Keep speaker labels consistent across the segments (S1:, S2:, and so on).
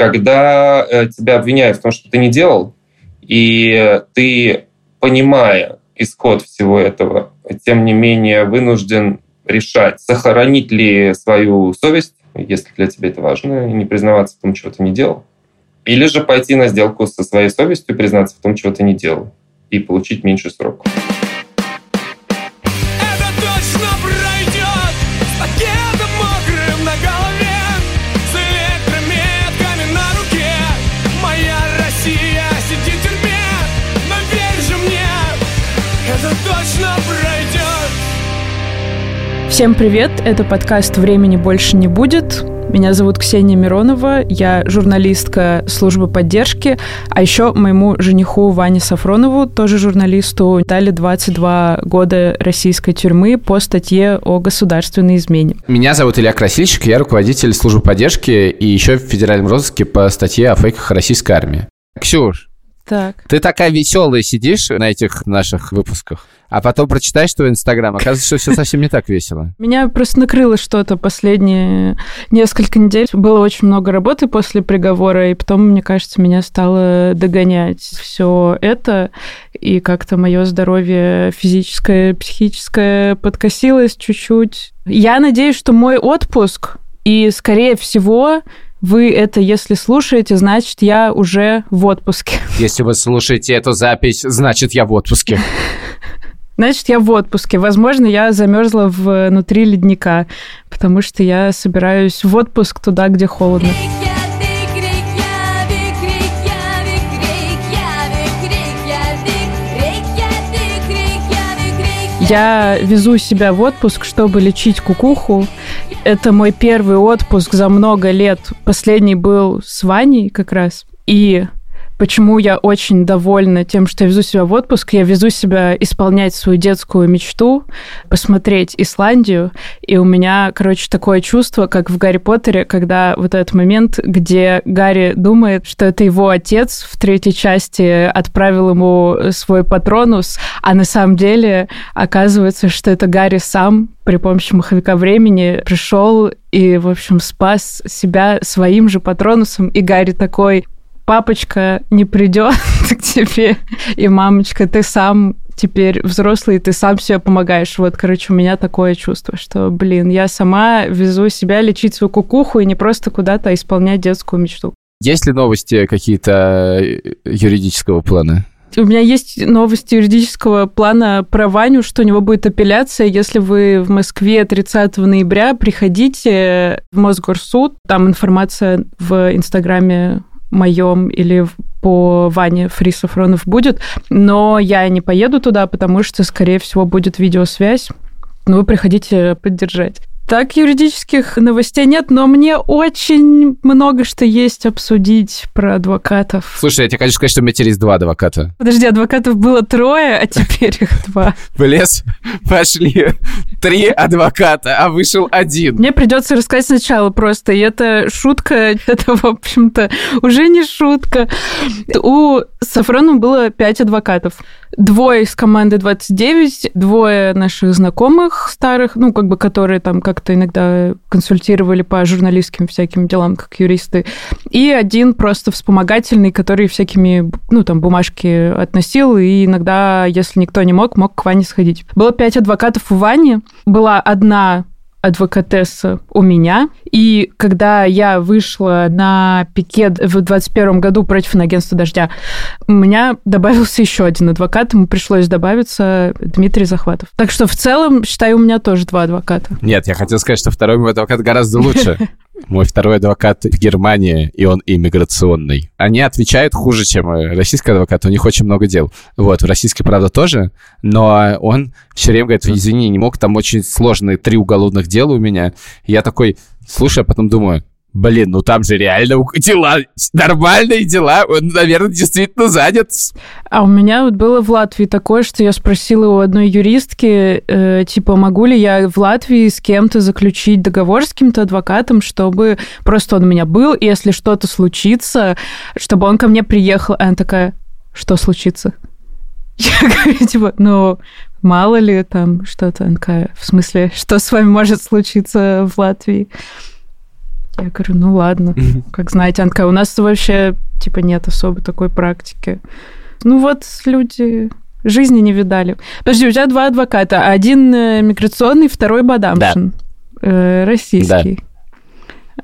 S1: когда э, тебя обвиняют в том, что ты не делал, и ты, понимая исход всего этого, тем не менее вынужден решать, сохранить ли свою совесть, если для тебя это важно, и не признаваться в том, чего ты не делал, или же пойти на сделку со своей совестью, признаться в том, чего ты не делал, и получить меньше срок.
S2: Всем привет! Это подкаст «Времени больше не будет». Меня зовут Ксения Миронова, я журналистка службы поддержки, а еще моему жениху Ване Сафронову, тоже журналисту, дали 22 года российской тюрьмы по статье о государственной измене.
S3: Меня зовут Илья Красильщик, я руководитель службы поддержки и еще в федеральном розыске по статье о фейках российской армии. Ксюш,
S2: так.
S3: Ты такая веселая сидишь на этих наших выпусках, а потом прочитаешь твой Инстаграм, оказывается, что все совсем не так весело.
S2: Меня просто накрыло что-то последние несколько недель. Было очень много работы после приговора, и потом, мне кажется, меня стало догонять все это, и как-то мое здоровье физическое, психическое подкосилось чуть-чуть. Я надеюсь, что мой отпуск и, скорее всего, вы это, если слушаете, значит, я уже в отпуске.
S3: Если вы слушаете эту запись, значит, я в отпуске.
S2: Значит, я в отпуске. Возможно, я замерзла внутри ледника, потому что я собираюсь в отпуск туда, где холодно. Я везу себя в отпуск, чтобы лечить кукуху. Это мой первый отпуск за много лет. Последний был с Ваней как раз. И почему я очень довольна тем, что я везу себя в отпуск. Я везу себя исполнять свою детскую мечту, посмотреть Исландию. И у меня, короче, такое чувство, как в Гарри Поттере, когда вот этот момент, где Гарри думает, что это его отец в третьей части отправил ему свой патронус, а на самом деле оказывается, что это Гарри сам при помощи маховика времени пришел и, в общем, спас себя своим же патронусом. И Гарри такой, папочка не придет к тебе, и мамочка, ты сам теперь взрослый, ты сам себе помогаешь. Вот, короче, у меня такое чувство, что, блин, я сама везу себя лечить свою кукуху и не просто куда-то исполнять детскую мечту.
S3: Есть ли новости какие-то э, юридического плана?
S2: У меня есть новости юридического плана про Ваню, что у него будет апелляция. Если вы в Москве 30 ноября, приходите в Мосгорсуд. Там информация в Инстаграме моем или по Ване Фри Сафронов будет, но я не поеду туда, потому что, скорее всего, будет видеосвязь. Но вы приходите поддержать. Так, юридических новостей нет, но мне очень много что есть обсудить про адвокатов.
S3: Слушай, я тебе хочу сказать, что у меня теперь есть два адвоката.
S2: Подожди, адвокатов было трое, а теперь их два.
S3: В лес пошли три адвоката, а вышел один.
S2: Мне придется рассказать сначала просто, и это шутка, это, в общем-то, уже не шутка. У Сафрона было пять адвокатов. Двое из команды 29, двое наших знакомых старых, ну, как бы, которые там как-то иногда консультировали по журналистским всяким делам, как юристы, и один просто вспомогательный, который всякими, ну, там, бумажки относил, и иногда, если никто не мог, мог к Ване сходить. Было пять адвокатов у Вани, была одна адвокатесса у меня. И когда я вышла на пикет в 2021 году против агентства «Дождя», у меня добавился еще один адвокат, ему пришлось добавиться Дмитрий Захватов. Так что в целом, считаю, у меня тоже два адвоката.
S3: Нет, я хотел сказать, что второй мой адвокат гораздо лучше. Мой второй адвокат в Германии, и он иммиграционный. Они отвечают хуже, чем российский адвокат. У них очень много дел. Вот, в российской, правда, тоже. Но он все время говорит, извини, не мог, там очень сложные три уголовных дела у меня. я такой, слушай, а потом думаю, Блин, ну там же реально дела, нормальные дела, он, наверное, действительно занят.
S2: А у меня вот было в Латвии такое, что я спросила у одной юристки, э, типа, могу ли я в Латвии с кем-то заключить договор с каким-то адвокатом, чтобы просто он у меня был, и если что-то случится, чтобы он ко мне приехал. А она такая, что случится? Я говорю, типа, ну, мало ли там что-то. Она такая, в смысле, что с вами может случиться в Латвии? Я говорю, ну ладно, как знаете, Анка, у нас вообще типа нет особо такой практики. Ну вот люди жизни не видали. Подожди, у тебя два адвоката. Один э, миграционный, второй Бадамшин. Да. российский. Да.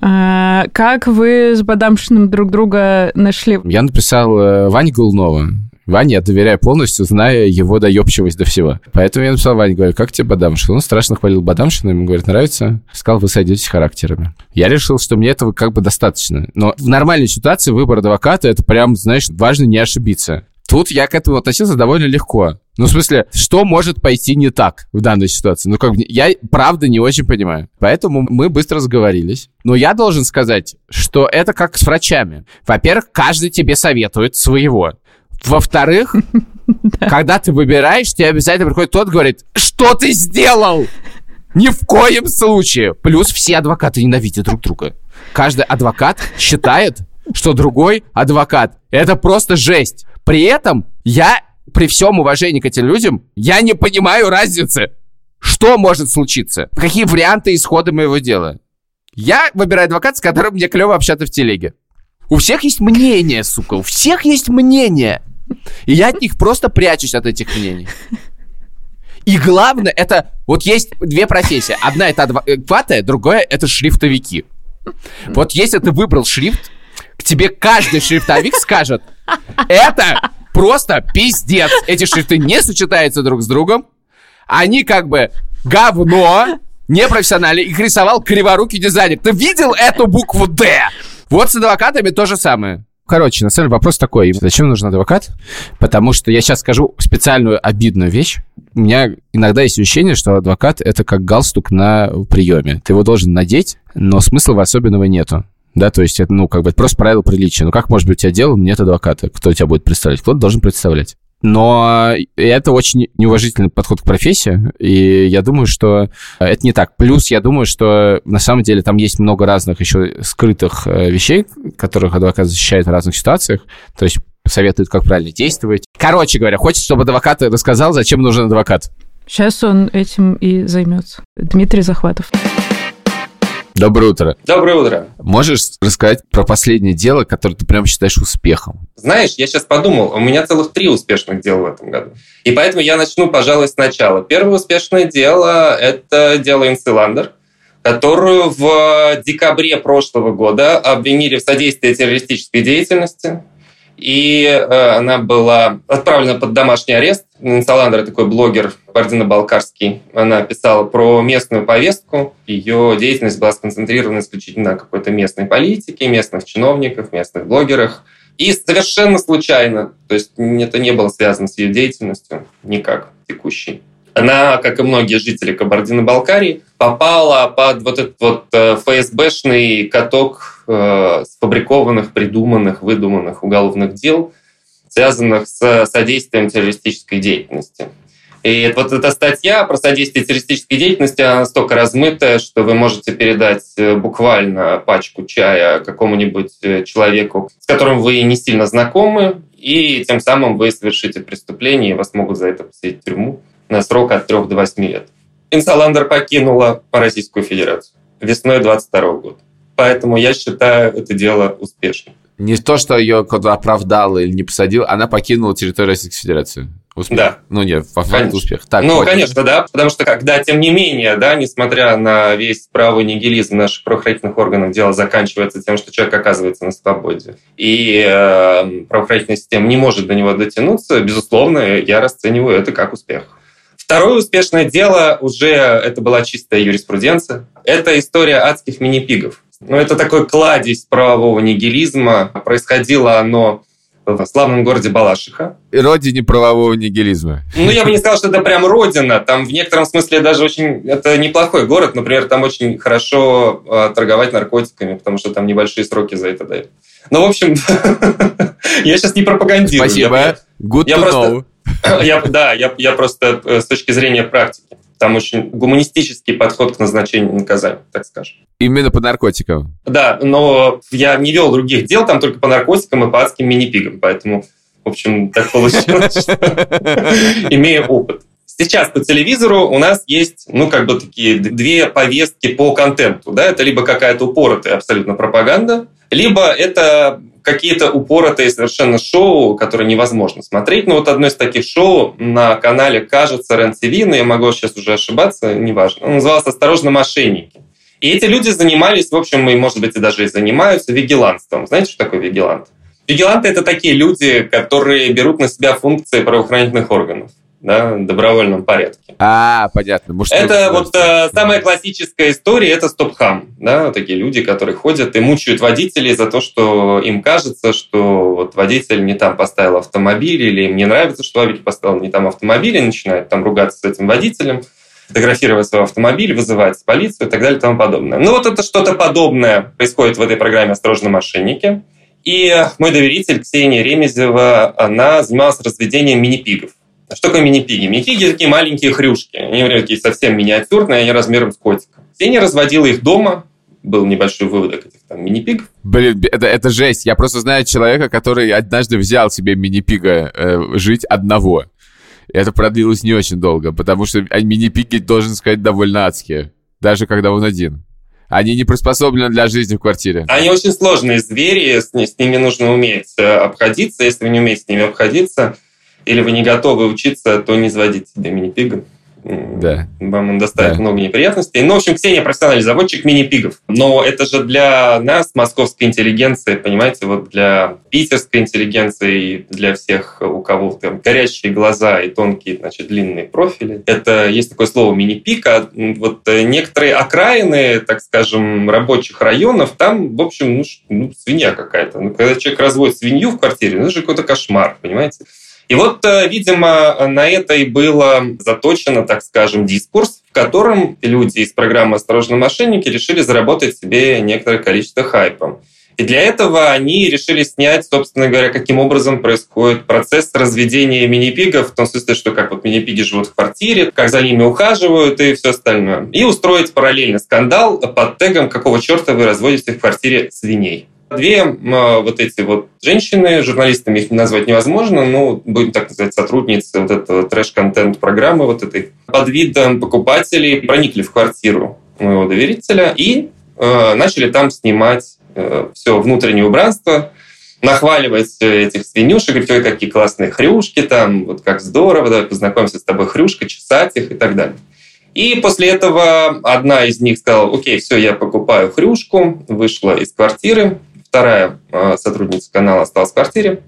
S2: А, как вы с Бадамшиным друг друга нашли?
S3: Я написал э, Ване Голунова. Ване я доверяю полностью, зная его доебчивость до всего. Поэтому я написал Ване, говорю, как тебе Бадамшин? Он страшно хвалил Бадамшина, ему говорит, нравится? Сказал, вы сойдетесь характерами. Я решил, что мне этого как бы достаточно. Но в нормальной ситуации выбор адвоката, это прям, знаешь, важно не ошибиться. Тут я к этому относился довольно легко. Ну, в смысле, что может пойти не так в данной ситуации? Ну, как бы, я правда не очень понимаю. Поэтому мы быстро сговорились. Но я должен сказать, что это как с врачами. Во-первых, каждый тебе советует своего. Во-вторых, когда ты выбираешь, тебе обязательно приходит тот, говорит, что ты сделал? Ни в коем случае. Плюс все адвокаты ненавидят друг друга. Каждый адвокат считает, что другой адвокат. Это просто жесть. При этом я, при всем уважении к этим людям, я не понимаю разницы. Что может случиться? Какие варианты исхода моего дела? Я выбираю адвоката, с которым мне клево общаться в телеге. У всех есть мнение, сука, у всех есть мнение. И я от них просто прячусь от этих мнений. И главное, это вот есть две профессии. Одна это адвокаты, другая это шрифтовики. Вот если ты выбрал шрифт, к тебе каждый шрифтовик скажет, это просто пиздец. Эти шрифты не сочетаются друг с другом. Они как бы говно, непрофессионально. Их рисовал криворукий дизайнер. Ты видел эту букву «Д»? Вот с адвокатами то же самое. Короче, на самом деле вопрос такой. Зачем нужен адвокат? Потому что я сейчас скажу специальную обидную вещь. У меня иногда есть ощущение, что адвокат — это как галстук на приеме. Ты его должен надеть, но смысла особенного нету. Да, то есть это, ну, как бы это просто правило приличия. Ну, как может быть у тебя дело, нет адвоката? Кто тебя будет представлять? Кто-то должен представлять. Но это очень неуважительный подход к профессии, и я думаю, что это не так. Плюс я думаю, что на самом деле там есть много разных еще скрытых э, вещей, которых адвокат защищает в разных ситуациях. То есть советует, как правильно действовать. Короче говоря, хочется, чтобы адвокат рассказал, зачем нужен адвокат.
S2: Сейчас он этим и займется. Дмитрий Захватов.
S3: Доброе утро.
S1: Доброе утро.
S3: Можешь рассказать про последнее дело, которое ты прям считаешь успехом?
S1: Знаешь, я сейчас подумал, у меня целых три успешных дела в этом году. И поэтому я начну, пожалуй, сначала. Первое успешное дело – это дело Инсиландер, которую в декабре прошлого года обвинили в содействии террористической деятельности и э, она была отправлена под домашний арест. Саландра такой блогер Бардино-Балкарский. Она писала про местную повестку. Ее деятельность была сконцентрирована исключительно на какой-то местной политике, местных чиновниках, местных блогерах. И совершенно случайно, то есть это не было связано с ее деятельностью никак текущей она, как и многие жители Кабардино-Балкарии, попала под вот этот вот э, ФСБшный каток э, сфабрикованных, придуманных, выдуманных уголовных дел, связанных с содействием террористической деятельности. И вот эта статья про содействие террористической деятельности, она настолько размытая, что вы можете передать э, буквально пачку чая какому-нибудь человеку, с которым вы не сильно знакомы, и тем самым вы совершите преступление, и вас могут за это посадить в тюрьму на срок от 3 до 8 лет. Инсаландер покинула Российскую Федерацию весной 22 года. Поэтому я считаю это дело успешным.
S3: Не то, что ее кто-то оправдал или не посадил, она покинула территорию Российской Федерации. Успех.
S1: Да.
S3: Ну нет, по факту успех.
S1: Так, ну, понял. конечно, да, потому что когда, тем не менее, да, несмотря на весь правый нигилизм наших правоохранительных органов, дело заканчивается тем, что человек оказывается на свободе, и э, правоохранительная система не может до него дотянуться, безусловно, я расцениваю это как успех. Второе успешное дело уже это была чистая юриспруденция. Это история адских мини-пигов. Ну, это такой кладезь правового нигилизма. Происходило оно в славном городе Балашиха.
S3: И родине правового нигилизма.
S1: Ну, я бы не сказал, что это прям родина. Там в некотором смысле даже очень... Это неплохой город. Например, там очень хорошо а, торговать наркотиками, потому что там небольшие сроки за это дают. Ну, в общем, я сейчас не пропагандирую.
S3: Спасибо. Good to know.
S1: Я, да, я, я просто э, с точки зрения практики. Там очень гуманистический подход к назначению наказания, так скажем.
S3: Именно по наркотикам?
S1: Да, но я не вел других дел, там только по наркотикам и по адским мини-пигам, поэтому, в общем, так получилось, что имея опыт Сейчас по телевизору у нас есть, ну, как бы такие две повестки по контенту, да, это либо какая-то упоротая абсолютно пропаганда, либо это какие-то упоротые совершенно шоу, которые невозможно смотреть. Но вот одно из таких шоу на канале, кажется, РЕН-ТВ, но я могу сейчас уже ошибаться, неважно. Он назывался «Осторожно, мошенники». И эти люди занимались, в общем, и, может быть, и даже и занимаются вигиланством. Знаете, что такое вигилант? Вигиланты – это такие люди, которые берут на себя функции правоохранительных органов да, в добровольном порядке.
S3: А, понятно.
S1: Мужской это вот э, самая классическая история, это стоп-хам. Да, такие люди, которые ходят и мучают водителей за то, что им кажется, что вот водитель не там поставил автомобиль, или им не нравится, что водитель поставил не там автомобиль, и начинают там ругаться с этим водителем, фотографировать свой автомобиль, вызывать полицию и так далее и тому подобное. Ну вот это что-то подобное происходит в этой программе «Осторожно, мошенники». И мой доверитель Ксения Ремезева, она занималась разведением мини-пигов. Что такое мини-пиги? Мини-пиги такие маленькие хрюшки. Они такие совсем миниатюрные, они размером с котика. Ксения разводила их дома, был небольшой выводок этих там мини-пигов.
S3: Блин, это, это жесть. Я просто знаю человека, который однажды взял себе мини-пига э, жить одного. И это продлилось не очень долго, потому что мини-пиги, должен сказать, довольно адские. Даже когда он один. Они не приспособлены для жизни в квартире.
S1: Они очень сложные звери, с, с ними нужно уметь э, обходиться. Если вы не умеете с ними обходиться, или вы не готовы учиться, то не заводите себе мини-пига.
S3: Да.
S1: Вам он доставит да. много неприятностей. Ну, в общем, Ксения профессиональный заводчик мини-пигов. Но это же для нас, московской интеллигенции, понимаете, вот для питерской интеллигенции, для всех, у кого там горящие глаза и тонкие, значит, длинные профили. Это есть такое слово мини-пик. А вот некоторые окраины, так скажем, рабочих районов, там, в общем, ну, ну свинья какая-то. Ну, когда человек разводит свинью в квартире, ну, это же какой-то кошмар, понимаете? И вот, э, видимо, на это и было заточено, так скажем, дискурс, в котором люди из программы «Осторожно, мошенники» решили заработать себе некоторое количество хайпа. И для этого они решили снять, собственно говоря, каким образом происходит процесс разведения мини-пигов, в том смысле, что как вот мини-пиги живут в квартире, как за ними ухаживают и все остальное. И устроить параллельно скандал под тегом «Какого черта вы разводите в квартире свиней?». Две вот эти вот женщины, журналистами их назвать невозможно, но будем так называть, сотрудницы вот этого трэш-контент программы вот этой, под видом покупателей проникли в квартиру моего доверителя и э, начали там снимать э, все внутреннее убранство, нахваливать этих свинюшек, говорить, ой, какие классные хрюшки там, вот как здорово, давай познакомимся с тобой, хрюшка, чесать их и так далее. И после этого одна из них сказала, окей, все, я покупаю хрюшку, вышла из квартиры, вторая а, сотрудница канала осталась в квартире,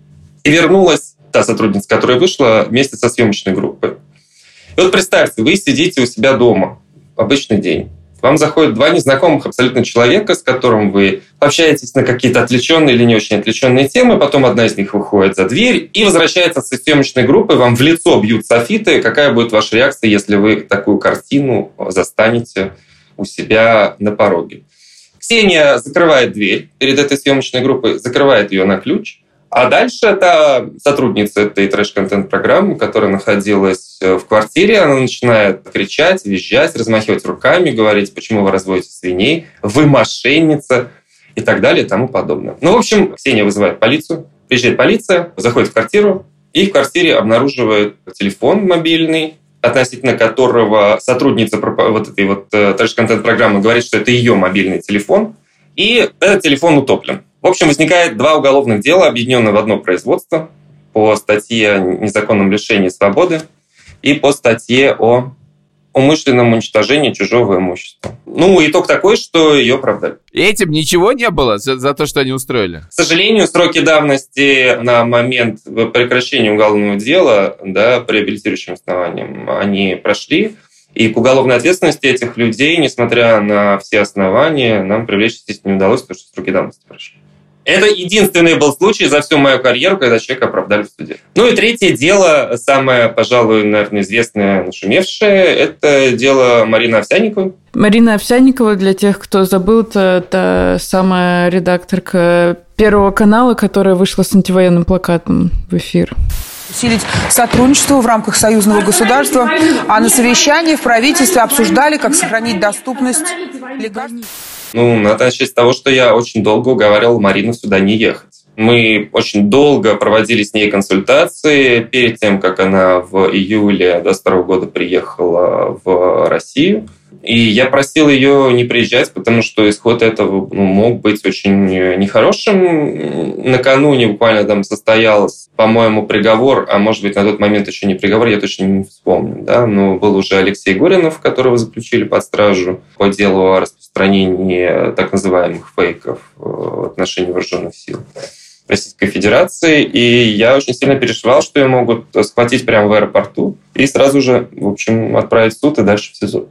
S1: и вернулась та сотрудница, которая вышла вместе со съемочной группой. И вот представьте, вы сидите у себя дома, обычный день. Вам заходят два незнакомых абсолютно человека, с которым вы общаетесь на какие-то отвлеченные или не очень отвлеченные темы, потом одна из них выходит за дверь и возвращается со съемочной группой, вам в лицо бьют софиты. Какая будет ваша реакция, если вы такую картину застанете у себя на пороге? Ксения закрывает дверь перед этой съемочной группой, закрывает ее на ключ, а дальше та сотрудница этой трэш-контент-программы, которая находилась э, в квартире, она начинает кричать, визжать, размахивать руками, говорить, почему вы разводите свиней, вы мошенница! и так далее и тому подобное. Ну, в общем, Ксения вызывает полицию, приезжает полиция, заходит в квартиру, и в квартире обнаруживает телефон мобильный, относительно которого сотрудница вот этой вот э, трэш-контент-программы говорит, что это ее мобильный телефон, и этот телефон утоплен. В общем, возникает два уголовных дела, объединенные в одно производство по статье о незаконном лишении свободы и по статье о умышленном уничтожении чужого имущества. Ну, итог такой, что ее оправдали.
S3: Этим ничего не было за, за то, что они устроили?
S1: К сожалению, сроки давности на момент прекращения уголовного дела да, по реабилитирующим основаниям, они прошли. И к уголовной ответственности этих людей, несмотря на все основания, нам привлечь здесь не удалось, потому что сроки давности прошли. Это единственный был случай за всю мою карьеру, когда человека оправдали в суде. Ну и третье дело, самое, пожалуй, наверное, известное, нашумевшее, это дело Марины Овсянниковой.
S2: Марина Овсянникова, для тех, кто забыл, это, это самая редакторка Первого канала, которая вышла с антивоенным плакатом в эфир
S4: усилить сотрудничество в рамках союзного государства, а на совещании в правительстве обсуждали, как сохранить доступность лекарств.
S1: Ну, надо начать с того, что я очень долго уговаривал Марину сюда не ехать. Мы очень долго проводили с ней консультации перед тем, как она в июле 2022 года приехала в Россию. И я просил ее не приезжать, потому что исход этого ну, мог быть очень нехорошим. Накануне буквально там состоялся, по-моему, приговор, а может быть на тот момент еще не приговор, я точно не вспомню. Да? Но был уже Алексей Горинов, которого заключили под стражу по делу о распространении так называемых фейков в отношении вооруженных сил. Российской Федерации, и я очень сильно переживал, что ее могут схватить прямо в аэропорту и сразу же, в общем, отправить в суд и дальше в СИЗО.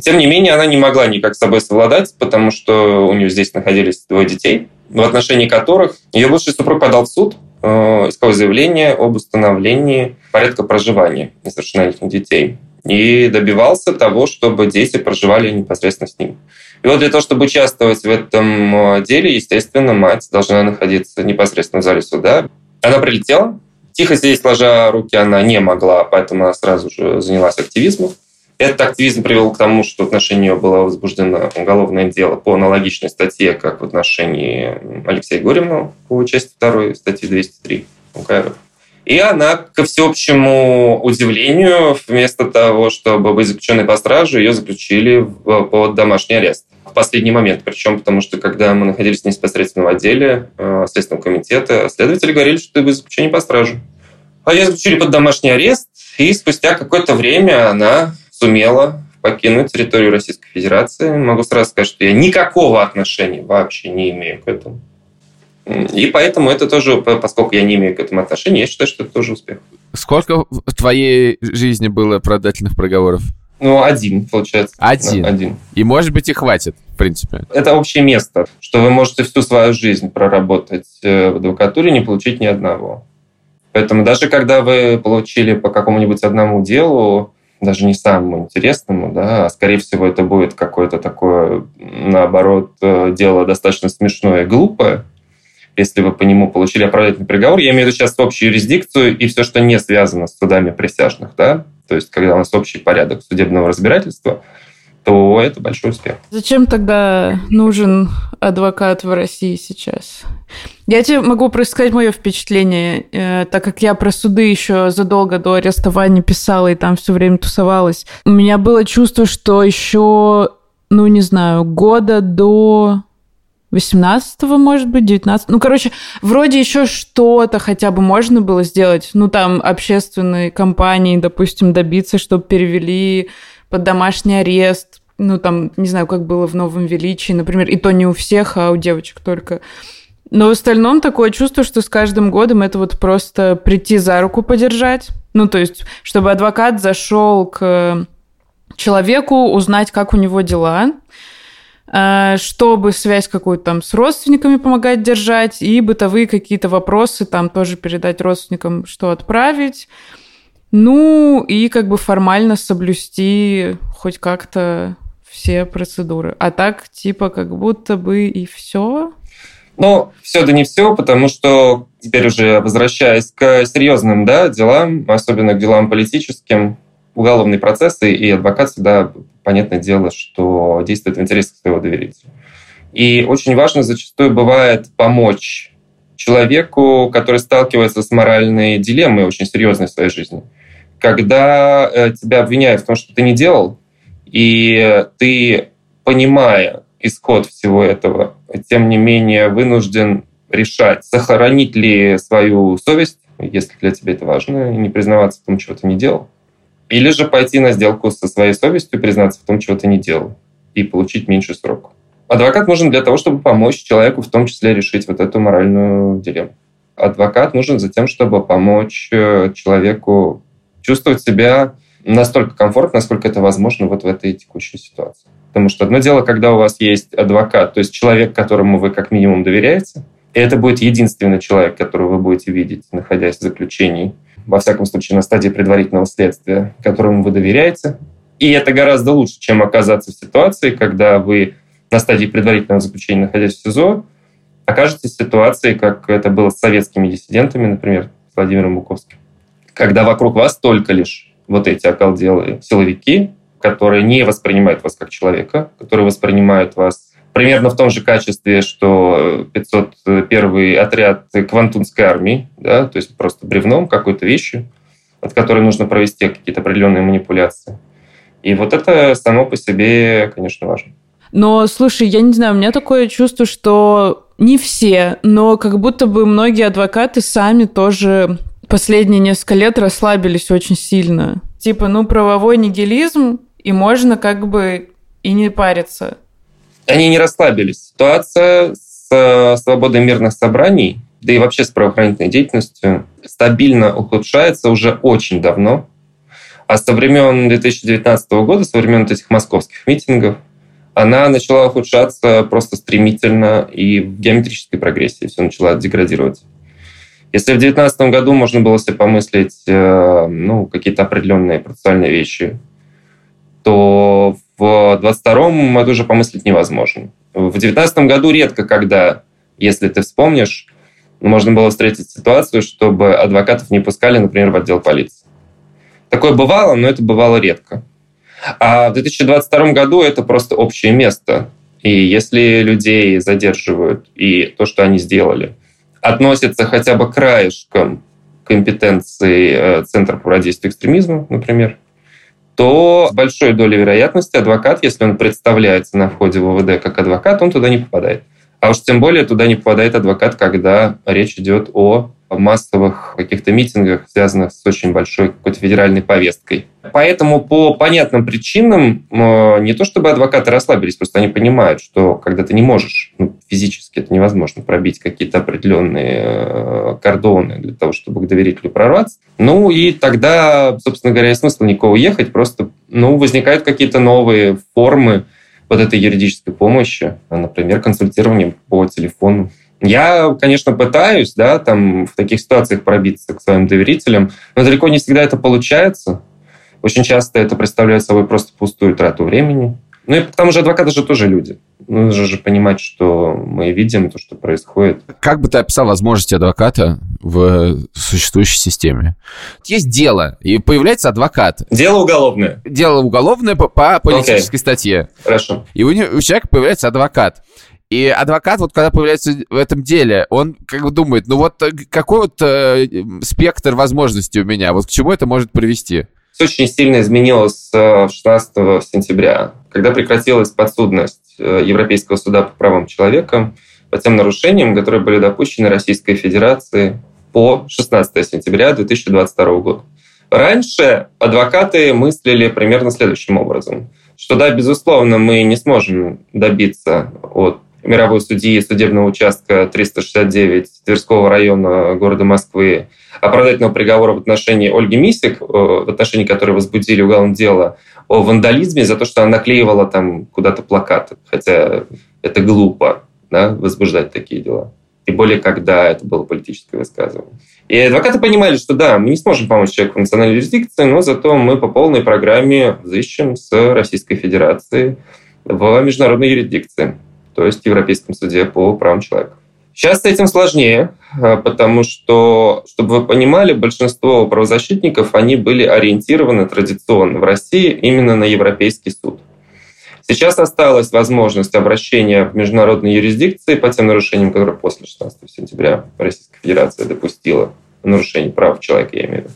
S1: Тем не менее, она не могла никак с собой совладать, потому что у нее здесь находились двое детей, в отношении которых ее бывший супруг подал в суд, э, искал заявление об установлении порядка проживания несовершеннолетних детей и добивался того, чтобы дети проживали непосредственно с ним. И вот для того, чтобы участвовать в этом э, деле, естественно, мать должна находиться непосредственно в зале суда. Она прилетела, тихо сидеть, сложа руки, она не могла, поэтому она сразу же занялась активизмом. Этот активизм привел к тому, что в отношении нее было возбуждено уголовное дело по аналогичной статье, как в отношении Алексея Горевного по части 2 статьи 203 УК РФ. И она, ко всеобщему удивлению, вместо того, чтобы быть заключенной по стражу, ее заключили под домашний арест в последний момент. Причем потому, что когда мы находились непосредственно в отделе э, Следственного комитета, следователи говорили, что вы заключение по стражу. А ее заключили под домашний арест, и спустя какое-то время она сумела покинуть территорию Российской Федерации. Могу сразу сказать, что я никакого отношения вообще не имею к этому. И поэтому это тоже, поскольку я не имею к этому отношения, я считаю, что это тоже успех.
S3: Сколько в твоей жизни было продательных приговоров?
S1: Ну, один, получается.
S3: Один?
S1: Да, один.
S3: И, может быть, и хватит, в принципе.
S1: Это общее место, что вы можете всю свою жизнь проработать э, в адвокатуре, не получить ни одного. Поэтому даже когда вы получили по какому-нибудь одному делу, даже не самому интересному, да, а скорее всего это будет какое-то такое, наоборот, э, дело достаточно смешное и глупое, если вы по нему получили оправдательный приговор. Я имею в виду сейчас общую юрисдикцию и все, что не связано с судами присяжных, да, то есть когда у нас общий порядок судебного разбирательства, то это большой успех.
S2: Зачем тогда нужен адвокат в России сейчас? Я тебе могу просто сказать мое впечатление, э, так как я про суды еще задолго до арестования писала и там все время тусовалась. У меня было чувство, что еще, ну не знаю, года до 18-го, может быть, 19 Ну, короче, вроде еще что-то хотя бы можно было сделать. Ну, там, общественной компании, допустим, добиться, чтобы перевели под домашний арест. Ну, там, не знаю, как было в Новом Величии, например. И то не у всех, а у девочек только. Но в остальном такое чувство, что с каждым годом это вот просто прийти за руку подержать. Ну, то есть, чтобы адвокат зашел к человеку, узнать, как у него дела, э, чтобы связь какую-то там с родственниками помогать держать, и бытовые какие-то вопросы там тоже передать родственникам, что отправить. Ну, и как бы формально соблюсти хоть как-то все процедуры. А так, типа, как будто бы и все.
S1: Ну, все да не все, потому что теперь уже возвращаясь к серьезным да, делам, особенно к делам политическим, уголовные процессы и адвокат всегда, понятное дело, что действует в интересах своего доверителя. И очень важно зачастую бывает помочь человеку, который сталкивается с моральной дилеммой очень серьезной в своей жизни. Когда э, тебя обвиняют в том, что ты не делал, и ты, понимая исход всего этого, тем не менее вынужден решать, сохранить ли свою совесть, если для тебя это важно, и не признаваться в том, чего ты не делал, или же пойти на сделку со своей совестью признаться в том, чего ты не делал, и получить меньший срок. Адвокат нужен для того, чтобы помочь человеку в том числе решить вот эту моральную дилемму. Адвокат нужен за тем, чтобы помочь э, человеку чувствовать себя настолько комфортно, насколько это возможно вот в этой текущей ситуации. Потому что одно дело, когда у вас есть адвокат, то есть человек, которому вы как минимум доверяете, и это будет единственный человек, которого вы будете видеть, находясь в заключении, во всяком случае на стадии предварительного следствия, которому вы доверяете. И это гораздо лучше, чем оказаться в ситуации, когда вы на стадии предварительного заключения, находясь в СИЗО, окажетесь в ситуации, как это было с советскими диссидентами, например, с Владимиром Буковским, когда вокруг вас только лишь вот эти околделые силовики, которые не воспринимают вас как человека, которые воспринимают вас примерно в том же качестве, что 501 отряд Квантунской армии, да, то есть просто бревном какой-то вещью, от которой нужно провести какие-то определенные манипуляции. И вот это само по себе, конечно, важно.
S2: Но, слушай, я не знаю, у меня такое чувство, что не все, но как будто бы многие адвокаты сами тоже последние несколько лет расслабились очень сильно. Типа, ну, правовой нигилизм, и можно как бы и не париться.
S1: Они не расслабились. Ситуация с э, свободой мирных собраний, да и вообще с правоохранительной деятельностью, стабильно ухудшается уже очень давно. А со времен 2019 года, со времен этих московских митингов, она начала ухудшаться просто стремительно и в геометрической прогрессии все начало деградировать. Если в 2019 году можно было себе помыслить э, ну, какие-то определенные процессуальные вещи, то в 2022 это уже помыслить невозможно. В 2019 году редко, когда, если ты вспомнишь, можно было встретить ситуацию, чтобы адвокатов не пускали, например, в отдел полиции. Такое бывало, но это бывало редко. А в 2022 году это просто общее место. И если людей задерживают, и то, что они сделали, относится хотя бы краешком компетенции э, Центра по противодействию экстремизму, например, то с большой долей вероятности адвокат, если он представляется на входе в ОВД как адвокат, он туда не попадает. А уж тем более туда не попадает адвокат, когда речь идет о массовых каких-то митингах, связанных с очень большой какой-то федеральной повесткой. Поэтому по понятным причинам э, не то чтобы адвокаты расслабились, просто они понимают, что когда ты не можешь, ну, физически это невозможно пробить какие-то определенные э, кордоны для того, чтобы к доверителю прорваться. Ну и тогда, собственно говоря, смысл никого ехать, просто ну, возникают какие-то новые формы вот этой юридической помощи, например, консультирование по телефону. Я, конечно, пытаюсь, да, там в таких ситуациях пробиться к своим доверителям, но далеко не всегда это получается. Очень часто это представляет собой просто пустую трату времени. Ну и к тому же адвокаты же тоже люди. Нужно же понимать, что мы видим то, что происходит.
S3: Как бы ты описал возможности адвоката в существующей системе? Есть дело, и появляется адвокат.
S1: Дело уголовное.
S3: Дело уголовное по, по политической okay. статье.
S1: Хорошо.
S3: И у, у человека появляется адвокат. И адвокат, вот когда появляется в этом деле, он как бы думает, ну вот э, какой вот э, спектр возможностей у меня, вот к чему это может привести?
S1: Очень сильно изменилось э, 16 сентября, когда прекратилась подсудность э, Европейского суда по правам человека по тем нарушениям, которые были допущены Российской Федерацией по 16 сентября 2022 года. Раньше адвокаты мыслили примерно следующим образом, что да, безусловно, мы не сможем добиться от мировой судьи судебного участка 369 Тверского района города Москвы оправдательного приговора в отношении Ольги Мисик, э, в отношении которой возбудили уголовное дело о вандализме за то, что она наклеивала там куда-то плакаты. Хотя это глупо, да, возбуждать такие дела. Тем более, когда это было политическое высказывание. И адвокаты понимали, что да, мы не сможем помочь человеку в национальной юрисдикции, но зато мы по полной программе взыщем с Российской Федерации в международной юрисдикции то есть в Европейском суде по правам человека. Сейчас с этим сложнее, а, потому что, чтобы вы понимали, большинство правозащитников, они были ориентированы традиционно в России именно на Европейский суд. Сейчас осталась возможность обращения в международной юрисдикции по тем нарушениям, которые после 16 сентября Российская Федерация допустила, нарушение прав человека, я имею в виду,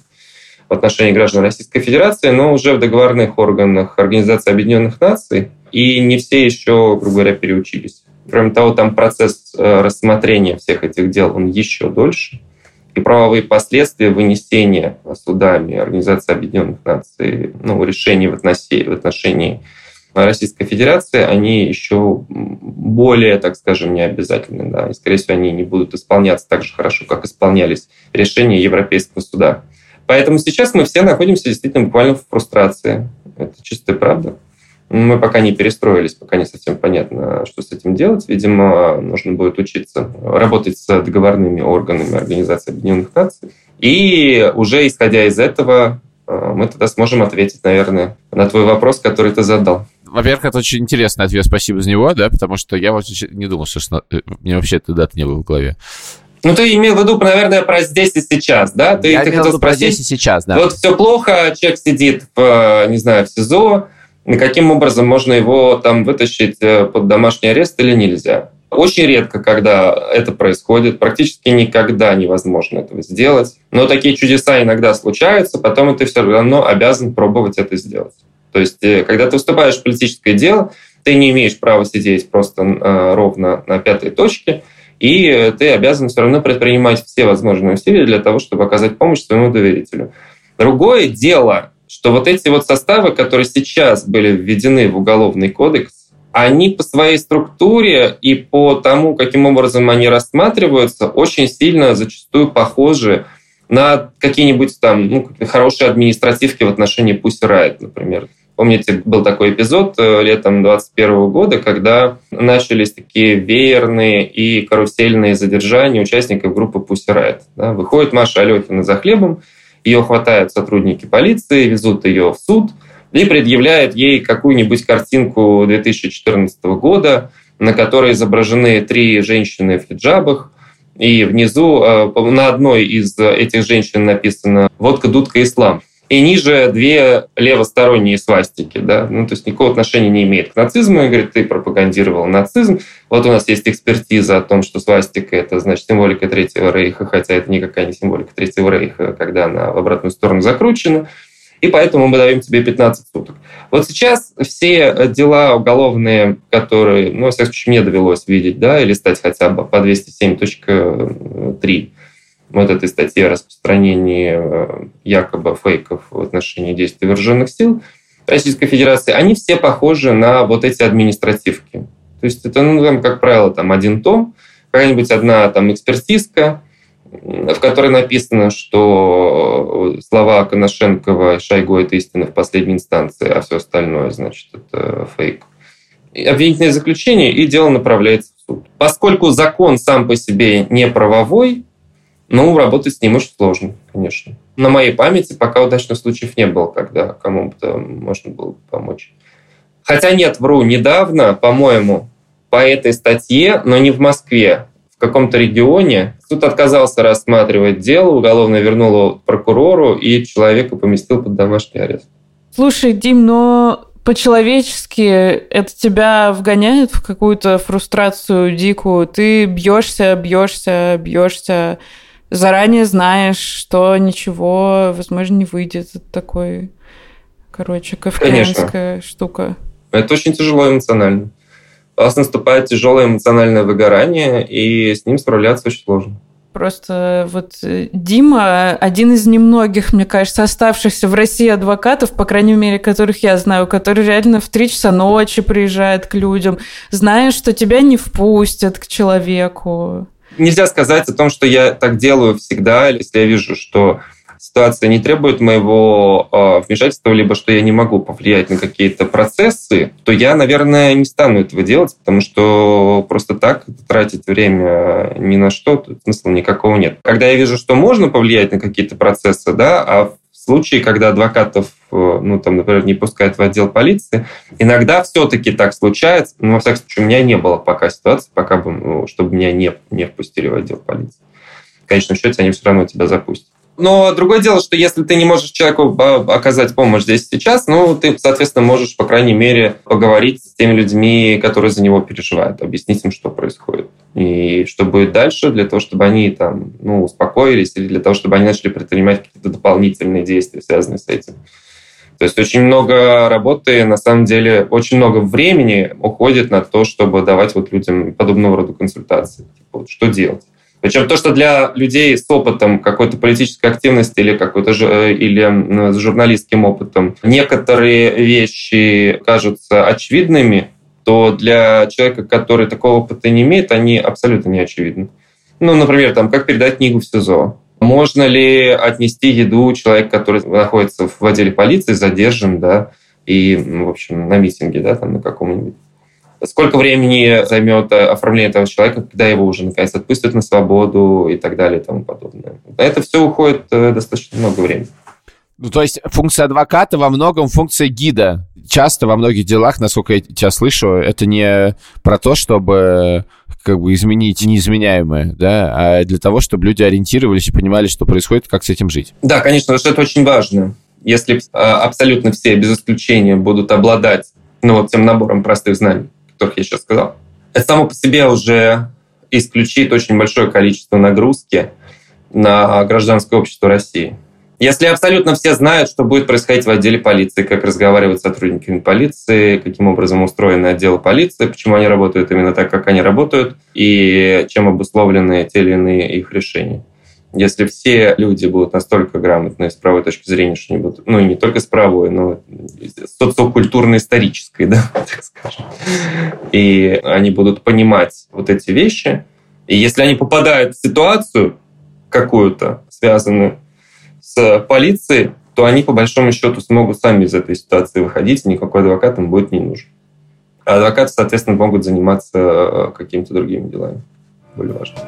S1: в отношении граждан Российской Федерации, но уже в договорных органах Организации Объединенных Наций – и не все еще, грубо говоря, переучились. Кроме того, там процесс э, рассмотрения всех этих дел, он еще дольше. И правовые последствия вынесения судами Организации Объединенных Наций ну, решений в отношении, в отношении Российской Федерации, они еще более, так скажем, необязательны. Да? И, скорее всего, они не будут исполняться так же хорошо, как исполнялись решения Европейского суда. Поэтому сейчас мы все находимся действительно буквально в фрустрации. Это чистая правда. Мы пока не перестроились, пока не совсем понятно, что с этим делать. Видимо, нужно будет учиться работать с договорными органами Организации Объединенных Наций. И уже исходя из этого, э, мы тогда сможем ответить, наверное, на твой вопрос, который ты задал.
S3: Во-первых, это очень интересный ответ, спасибо за него, да, потому что я вообще не думал, что э, мне вообще эта дата не было в голове.
S1: Ну, ты имел в виду, наверное, про здесь и сейчас, да? Ты,
S3: я
S1: ты
S3: имел в виду про здесь и сейчас, да.
S1: Вот все плохо, человек сидит, в, не знаю, в СИЗО, каким образом можно его там вытащить э, под домашний арест или нельзя. Очень редко, когда это происходит, практически никогда невозможно этого сделать. Но такие чудеса иногда случаются, потом ты все равно обязан пробовать это сделать. То есть, э, когда ты выступаешь в политическое дело, ты не имеешь права сидеть просто э, ровно на пятой точке, и ты обязан все равно предпринимать все возможные усилия для того, чтобы оказать помощь своему доверителю. Другое дело, что вот эти вот составы, которые сейчас были введены в Уголовный кодекс, они по своей структуре и по тому, каким образом они рассматриваются, очень сильно зачастую похожи на какие-нибудь там ну, хорошие административки в отношении Pussy Riot, например. Помните, был такой эпизод э, летом 2021 года, когда начались такие веерные и карусельные задержания участников группы Pussy Riot. Да, выходит Маша Алехина за хлебом, ее хватают сотрудники полиции, везут ее в суд и предъявляют ей какую-нибудь картинку 2014 года, на которой изображены три женщины в хиджабах, и внизу э, на одной из этих женщин написано «Водка, дудка, ислам» и ниже две левосторонние свастики, да, ну, то есть никакого отношения не имеет к нацизму, и говорит, ты пропагандировал нацизм. Вот у нас есть экспертиза о том, что свастика – это, значит, символика Третьего Рейха, хотя это никакая не символика Третьего Рейха, когда она в обратную сторону закручена, и поэтому мы даем тебе 15 суток. Вот сейчас все дела уголовные, которые, ну, во всяком случае, мне довелось видеть, да, или стать хотя бы по 207.3, вот этой статье о распространении э, якобы фейков в отношении действий вооруженных сил Российской Федерации, они все похожи на вот эти административки. То есть это, ну, там, как правило, там один том, какая-нибудь одна там экспертизка, в которой написано, что слова Коношенкова и Шойгу – это истина в последней инстанции, а все остальное, значит, это фейк. Обвинительное заключение, и дело направляется в суд. Поскольку закон сам по себе не правовой, ну, работать с ним очень сложно, конечно. На моей памяти пока удачных случаев не было, когда кому-то можно было помочь. Хотя нет, вру, недавно, по-моему, по этой статье, но не в Москве, в каком-то регионе, суд отказался рассматривать дело, уголовно вернул прокурору, и человека поместил под домашний арест.
S2: Слушай, Дим, но по-человечески это тебя вгоняет в какую-то фрустрацию дикую. Ты бьешься, бьешься, бьешься заранее знаешь, что ничего, возможно, не выйдет. Это такой, короче, кавказская Конечно. штука.
S1: Это очень тяжело эмоционально. У вас наступает тяжелое эмоциональное выгорание, и с ним справляться очень сложно.
S2: Просто вот э, Дима один из немногих, мне кажется, оставшихся в России адвокатов, по крайней мере, которых я знаю, который реально в три часа ночи приезжает к людям, зная, что тебя не впустят к человеку.
S1: Нельзя сказать о том, что я так делаю всегда, если я вижу, что ситуация не требует моего э, вмешательства, либо что я не могу повлиять на какие-то процессы, то я, наверное, не стану этого делать, потому что просто так тратить время ни на что, тут смысла никакого нет. Когда я вижу, что можно повлиять на какие-то процессы, да, а случаи, когда адвокатов, э, ну, там, например, не пускают в отдел полиции, иногда все-таки так случается, но, во всяком случае, у меня не было пока ситуации, пока бы, ну, чтобы меня не, не впустили в отдел полиции. В конечном счете, они все равно тебя запустят. Но другое дело, что если ты не можешь человеку а, оказать помощь здесь сейчас, ну, ты, соответственно, можешь, по крайней мере, поговорить с теми людьми, которые за него переживают, объяснить им, что происходит. И что будет дальше, для того, чтобы они там, ну, успокоились, или для того, чтобы они начали предпринимать какие-то дополнительные действия, связанные с этим. То есть очень много работы, на самом деле, очень много времени уходит на то, чтобы давать вот людям подобного рода консультации. Типа, вот, что делать? Причем то, что для людей с опытом какой-то политической активности или какой-то э, или с журналистским опытом некоторые вещи кажутся очевидными, то для человека, который такого опыта не имеет, они абсолютно не очевидны. Ну, например, там, как передать книгу в СИЗО. Можно ли отнести еду человек, который находится в отделе полиции, задержан, да, и, в общем, на митинге, да, там, на каком-нибудь сколько времени займет э, оформление этого человека, когда его уже наконец отпустят на свободу и так далее и тому подобное. На это все уходит э, достаточно много времени.
S3: Ну, то есть функция адвоката во многом функция гида. Часто во многих делах, насколько я тебя слышу, это не про то, чтобы как бы изменить неизменяемое, да, а для того, чтобы люди ориентировались и понимали, что происходит, как с этим жить.
S1: Да, конечно, что это очень важно. Если абсолютно все, без исключения, будут обладать ну, вот тем набором простых знаний, которых я сейчас сказал, это само по себе уже исключит очень большое количество нагрузки на гражданское общество России. Если абсолютно все знают, что будет происходить в отделе полиции, как разговаривать с сотрудниками полиции, каким образом устроены отделы полиции, почему они работают именно так, как они работают, и чем обусловлены те или иные их решения. Если все люди будут настолько грамотны с правой точки зрения, что они будут, ну и не только с правой, но социокультурно-исторической, да, так скажем, и они будут понимать вот эти вещи, и если они попадают в ситуацию какую-то, связанную с полицией, то они по большому счету смогут сами из этой ситуации выходить, и никакой адвокат им будет не нужен. А адвокаты, соответственно, могут заниматься э, какими-то другими делами, более важными.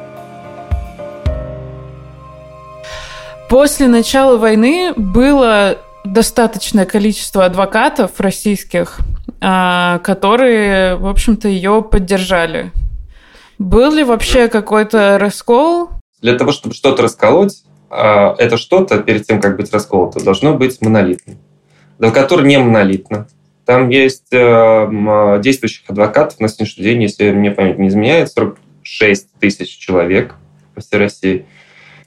S2: После начала войны было достаточное количество адвокатов российских, а, которые, в общем-то, ее поддержали. Был ли вообще какой-то раскол?
S1: Для того, чтобы что-то расколоть, это что-то перед тем, как быть расколото, должно быть монолитным. Адвокатура не монолитна. Там есть э, действующих адвокатов на сегодняшний день, если мне память не изменяет, 46 тысяч человек по всей России.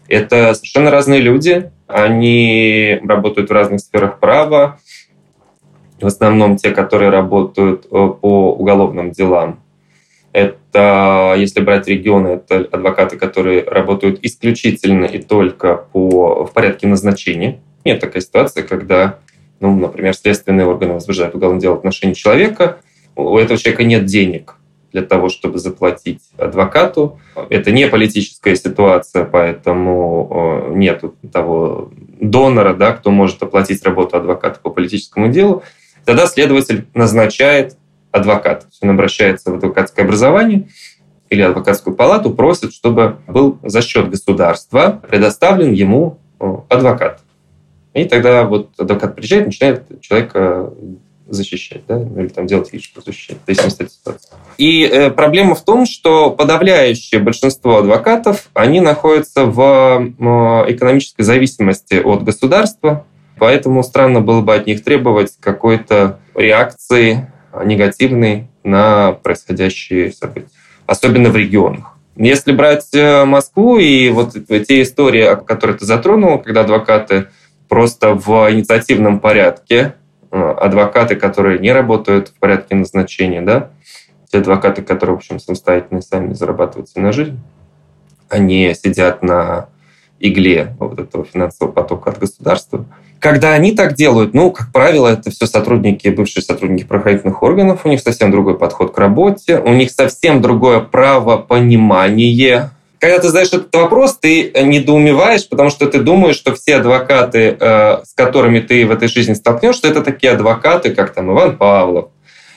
S1: Это совершенно разные люди. Они работают в разных сферах права. В основном те, которые работают э, по уголовным делам. Это, если брать регионы, это адвокаты, которые работают исключительно и только по, в порядке назначения. Нет такой ситуации, когда, ну, например, следственные органы возбуждают уголовное дело в отношении человека, у этого человека нет денег для того, чтобы заплатить адвокату. Это не политическая ситуация, поэтому э, нет того донора, да, кто может оплатить работу адвоката по политическому делу. Тогда следователь назначает адвокат. Он обращается в адвокатское образование или адвокатскую палату, просит, чтобы был за счет государства предоставлен ему адвокат. И тогда вот адвокат приезжает, начинает человека защищать, да, или там делать вид, что защищать, в зависимости от ситуации. И э, проблема в том, что подавляющее большинство адвокатов, они находятся в э, экономической зависимости от государства, поэтому странно было бы от них требовать какой-то реакции негативный на происходящие события, особенно в регионах. Если брать э, Москву и вот те истории, которые ты затронул, когда адвокаты просто в инициативном порядке, э, адвокаты, которые не работают в порядке назначения, да, те адвокаты, которые, в общем, самостоятельно сами зарабатывают себе на жизнь, они сидят на игле вот этого финансового потока от государства – когда они так делают, ну, как правило, это все сотрудники, бывшие сотрудники правоохранительных органов, у них совсем другой подход к работе, у них совсем другое правопонимание. Когда ты знаешь этот вопрос, ты недоумеваешь, потому что ты думаешь, что все адвокаты, э, с которыми ты в этой жизни столкнешься, это такие адвокаты, как там Иван Павлов,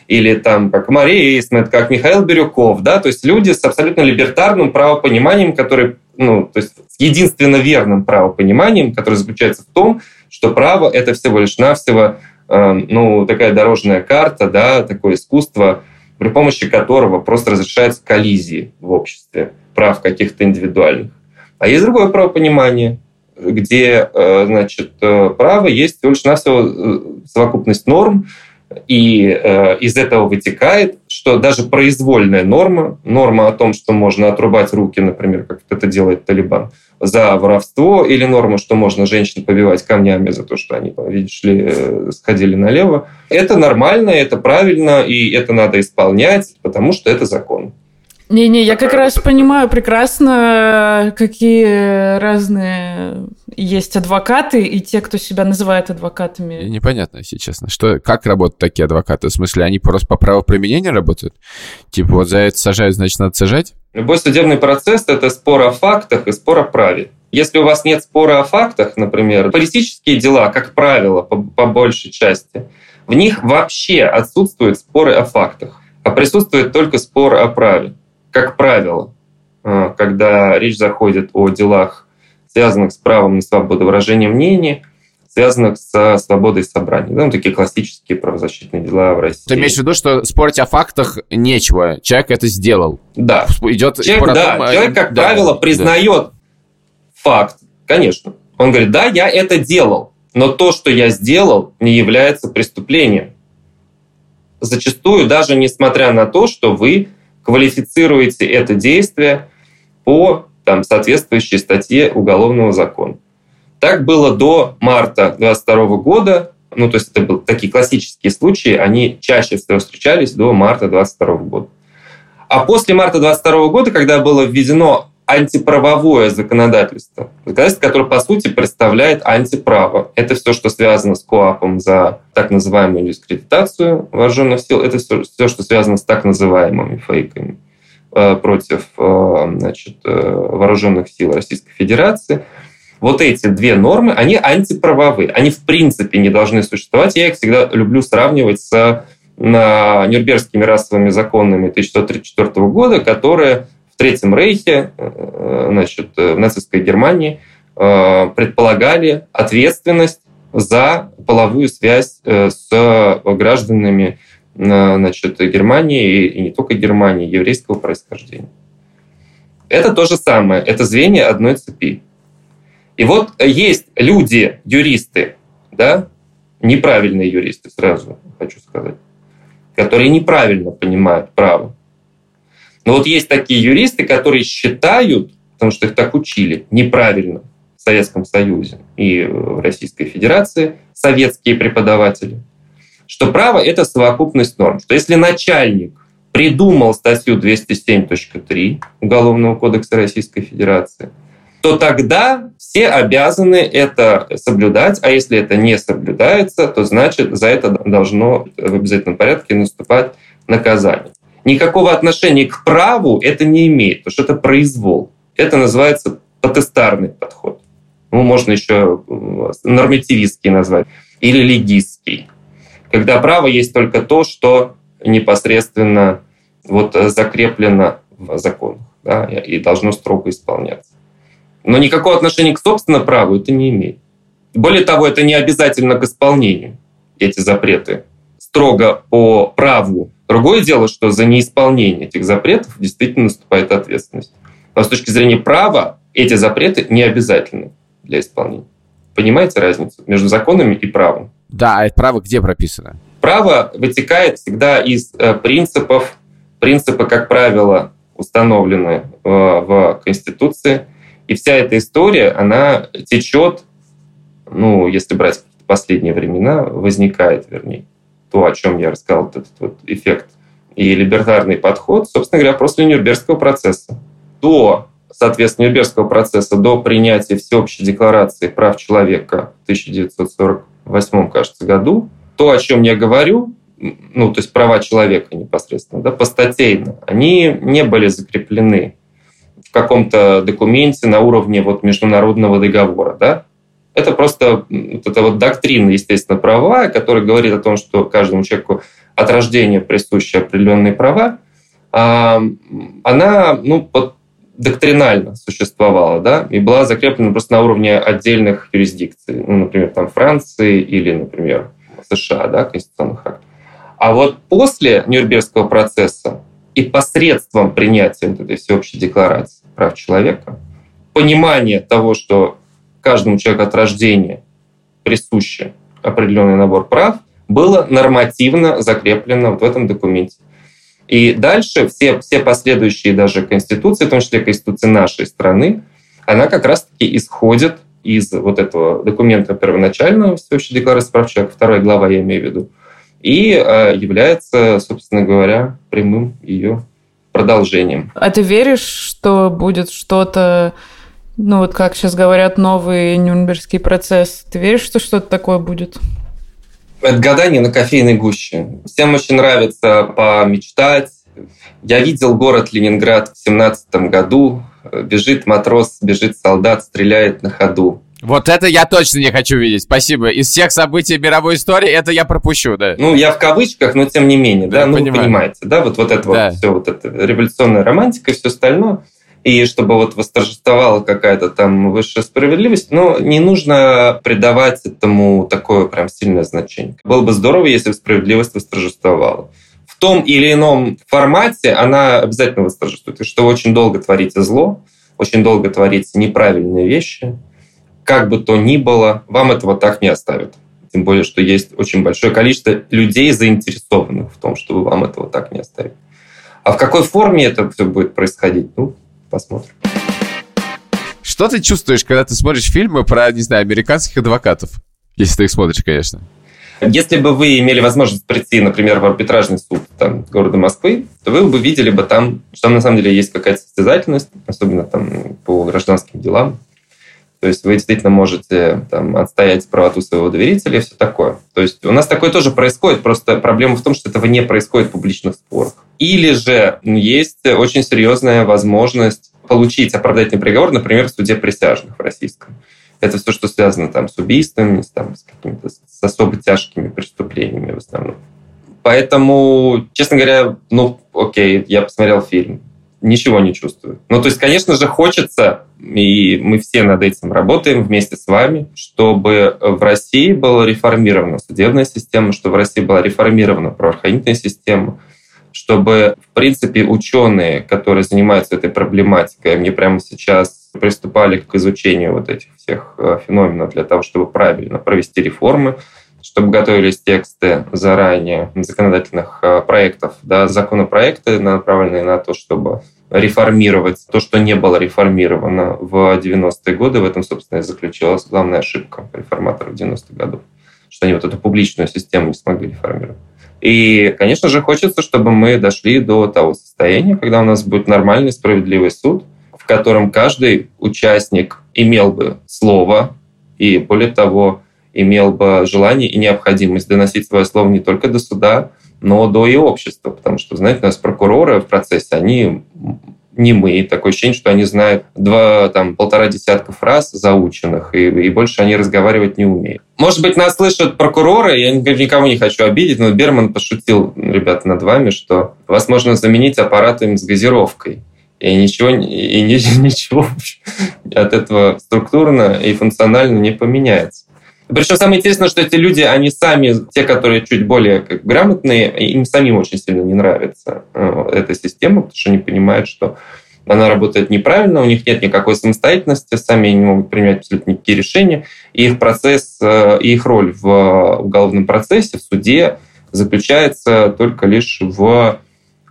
S1: или там как Мария Исмет, как Михаил Бирюков, да, то есть люди с абсолютно либертарным правопониманием, которые, ну, то есть с единственно верным правопониманием, которое заключается в том, что право — это всего лишь навсего э, ну, такая дорожная карта, да, такое искусство, при помощи которого просто разрешаются коллизии в обществе прав каких-то индивидуальных. А есть другое правопонимание, где, э, значит, э, право есть всего лишь навсего совокупность норм, и э, из этого вытекает, что даже произвольная норма, норма о том, что можно отрубать руки, например, как это делает Талибан, за воровство, или норма, что можно женщин побивать камнями за то, что они, видишь ли, э, сходили налево, это нормально, это правильно, и это надо исполнять, потому что это закон.
S2: Не-не, я как раз понимаю прекрасно, какие разные есть адвокаты и те, кто себя называет адвокатами.
S3: Непонятно, если честно. Что, как работают такие адвокаты? В смысле, они просто по праву применения работают? Типа, вот за это сажают, значит, надо сажать?
S1: Любой судебный процесс – это спор о фактах и спор о праве. Если у вас нет спора о фактах, например, политические дела, как правило, по, по большей части, в них вообще отсутствуют споры о фактах, а присутствует только спор о праве как правило, а, когда речь заходит о делах, связанных с правом на свободу выражения мнений, связанных со свободой собраний. Ну, такие классические правозащитные дела в России.
S3: Ты имеешь в виду, что спорить о фактах нечего? Человек это сделал.
S1: Да.
S3: Идет
S1: человек, да, том, человек, как да, правило, признает да. факт, конечно. Он говорит, да, я это делал. Но то, что я сделал, не является преступлением. Зачастую, даже несмотря на то, что вы квалифицируете это действие по там, соответствующей статье Уголовного закона. Так было до марта 2022 года. Ну, то есть это были такие классические случаи, они чаще всего встречались до марта 2022 года. А после марта 2022 года, когда было введено антиправовое законодательство, законодательство, которое, по сути, представляет антиправо. Это все, что связано с КОАПом за так называемую дискредитацию вооруженных сил, это все, все что связано с так называемыми фейками э, против э, значит, э, вооруженных сил Российской Федерации. Вот эти две нормы, они антиправовые. Они в принципе не должны существовать. Я их всегда люблю сравнивать с Нюрнбергскими расовыми законами 1934 года, которые в Третьем Рейхе, э, значит, в нацистской Германии э, предполагали ответственность за половую связь э, с гражданами значит, Германии и не только Германии, еврейского происхождения. Это то же самое, это звенья одной цепи. И вот есть люди, юристы, да, неправильные юристы, сразу хочу сказать, которые неправильно понимают право. Но вот есть такие юристы, которые считают, потому что их так учили, неправильно в Советском Союзе и в Российской Федерации, советские преподаватели, что право — это совокупность норм. Что если начальник придумал статью 207.3 Уголовного кодекса Российской Федерации, то тогда все обязаны это соблюдать, а если это не соблюдается, то значит за это должно в обязательном порядке наступать наказание никакого отношения к праву это не имеет, потому что это произвол. Это называется потестарный подход. Ну, можно еще э, нормативистский назвать. Или легистский. Когда право есть только то, что непосредственно вот закреплено в законах да, и должно строго исполняться. Но никакого отношения к собственному праву это не имеет. Более того, это не обязательно к исполнению, эти запреты. Строго по праву Другое дело, что за неисполнение этих запретов действительно наступает ответственность. Но с точки зрения права эти запреты не обязательны для исполнения. Понимаете разницу между законами и правом?
S3: Да, а право где прописано?
S1: Право вытекает всегда из э, принципов. Принципы, как правило, установлены в, в Конституции. И вся эта история, она течет, ну, если брать последние времена, возникает, вернее, то, о чем я рассказал, этот вот эффект и либертарный подход, собственно говоря, после Нюрнбергского процесса. До, соответственно, Нюрнбергского процесса, до принятия Всеобщей декларации прав человека в 1948, кажется, году, то, о чем я говорю, ну, то есть права человека непосредственно, да, постатейно, они не были закреплены в каком-то документе на уровне вот международного договора, да, это просто вот эта вот доктрина, естественно, правовая, которая говорит о том, что каждому человеку от рождения присущи определенные права, а, она ну, вот, доктринально существовала, да, и была закреплена просто на уровне отдельных юрисдикций, ну, например, там Франции или, например, США, да, конституционных актов. А вот после Нюрнбергского процесса и посредством принятия этой всеобщей декларации прав человека, понимание того, что каждому человеку от рождения присуще определенный набор прав, было нормативно закреплено вот в этом документе. И дальше все, все последующие даже конституции, в том числе конституции нашей страны, она как раз-таки исходит из вот этого документа первоначального Всеобщей декларации прав человека, вторая глава я имею в виду, и э, является, собственно говоря, прямым ее продолжением.
S2: А ты веришь, что будет что-то ну вот как сейчас говорят, новый Нюрнбергский процесс. Ты веришь, что что-то такое будет?
S1: Это гадание на кофейной гуще. Всем очень нравится помечтать. Я видел город Ленинград в семнадцатом году. Бежит матрос, бежит солдат, стреляет на ходу.
S3: Вот это я точно не хочу видеть. Спасибо. Из всех событий мировой истории это я пропущу, да.
S1: Ну, я в кавычках, но тем не менее, да, да ну, понимаю. вы понимаете, да, вот, вот это да. вот все, вот это революционная романтика и все остальное и чтобы вот восторжествовала какая-то там высшая справедливость, но не нужно придавать этому такое прям сильное значение. Было бы здорово, если бы справедливость восторжествовала. В том или ином формате она обязательно восторжествует. Что очень долго творите зло, очень долго творите неправильные вещи, как бы то ни было, вам этого так не оставят. Тем более, что есть очень большое количество людей, заинтересованных в том, чтобы вам этого так не оставить. А в какой форме это все будет происходить, ну, посмотрим.
S3: Что ты чувствуешь, когда ты смотришь фильмы про, не знаю, американских адвокатов? Если ты их смотришь, конечно.
S1: Если бы вы имели возможность прийти, например, в арбитражный суд там, города Москвы, то вы бы видели бы там, что там на самом деле есть какая-то состязательность, особенно там по гражданским делам. То есть вы действительно можете там, отстоять правоту своего доверителя и все такое. То есть у нас такое тоже происходит, просто проблема в том, что этого не происходит в публичных спорах. Или же есть очень серьезная возможность получить оправдательный приговор, например, в суде присяжных в российском. Это все, что связано там, с убийствами, с, там, с какими-то с особо тяжкими преступлениями в основном. Поэтому, честно говоря, ну, окей, я посмотрел фильм, ничего не чувствую. Ну, то есть, конечно же, хочется, и мы все над этим работаем вместе с вами, чтобы в России была реформирована судебная система, чтобы в России была реформирована правоохранительная система, чтобы, в принципе, ученые, которые занимаются этой проблематикой, мне прямо сейчас приступали к изучению вот этих всех э, феноменов для того, чтобы правильно провести реформы, чтобы готовились тексты заранее законодательных э, проектов, да, законопроекты, направленные на то, чтобы реформировать то, что не было реформировано в 90-е годы. В этом, собственно, и заключалась главная ошибка реформаторов 90-х годов, что они вот эту публичную систему не смогли реформировать. И, конечно же, хочется, чтобы мы дошли до того состояния, когда у нас будет нормальный, справедливый суд, в котором каждый участник имел бы слово и, более того, имел бы желание и необходимость доносить свое слово не только до суда, но до и общества. Потому что, знаете, у нас прокуроры в процессе, они не мы. Такое ощущение, что они знают два, там, полтора десятка фраз заученных, и, и больше они разговаривать не умеют. Может быть, нас слышат прокуроры, я никого не хочу обидеть, но Берман пошутил, ребята, над вами, что вас можно заменить аппаратом с газировкой. И ничего, и ничего от этого структурно и функционально не поменяется. Причем самое интересное, что эти люди, они сами, те, которые чуть более как, грамотные, им самим очень сильно не нравится э, эта система, потому что они понимают, что она работает неправильно, у них нет никакой самостоятельности, сами не могут принимать абсолютно никакие решения, и их процесс, э, и их роль в уголовном процессе, в суде заключается только лишь в